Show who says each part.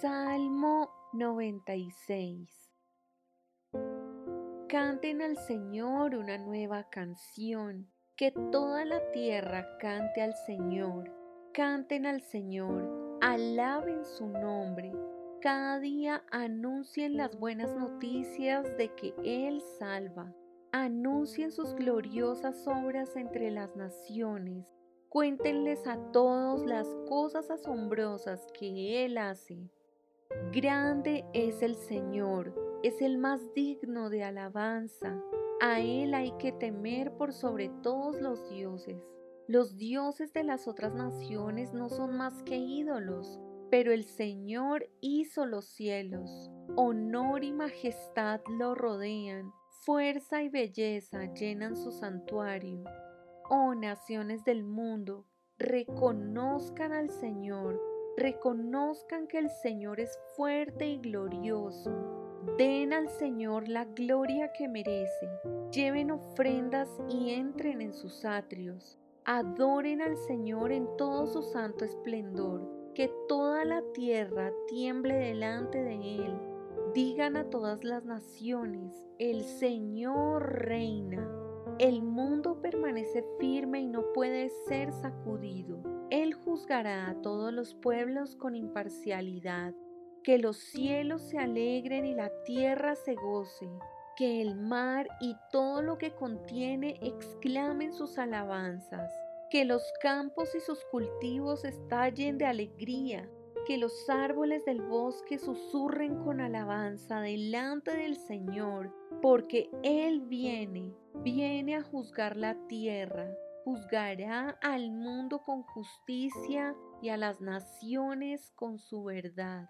Speaker 1: Salmo 96 Canten al Señor una nueva canción, que toda la tierra cante al Señor, canten al Señor, alaben su nombre, cada día anuncien las buenas noticias de que Él salva, anuncien sus gloriosas obras entre las naciones, Cuéntenles a todos las cosas asombrosas que Él hace. Grande es el Señor, es el más digno de alabanza. A Él hay que temer por sobre todos los dioses. Los dioses de las otras naciones no son más que ídolos, pero el Señor hizo los cielos. Honor y majestad lo rodean, fuerza y belleza llenan su santuario. Oh naciones del mundo, reconozcan al Señor, reconozcan que el Señor es fuerte y glorioso. Den al Señor la gloria que merece, lleven ofrendas y entren en sus atrios. Adoren al Señor en todo su santo esplendor, que toda la tierra tiemble delante de Él. Digan a todas las naciones, el Señor reina. El mundo permanece firme y no puede ser sacudido. Él juzgará a todos los pueblos con imparcialidad. Que los cielos se alegren y la tierra se goce. Que el mar y todo lo que contiene exclamen sus alabanzas. Que los campos y sus cultivos estallen de alegría. Que los árboles del bosque susurren con alabanza delante del Señor, porque Él viene viene a juzgar la tierra, juzgará al mundo con justicia y a las naciones con su verdad.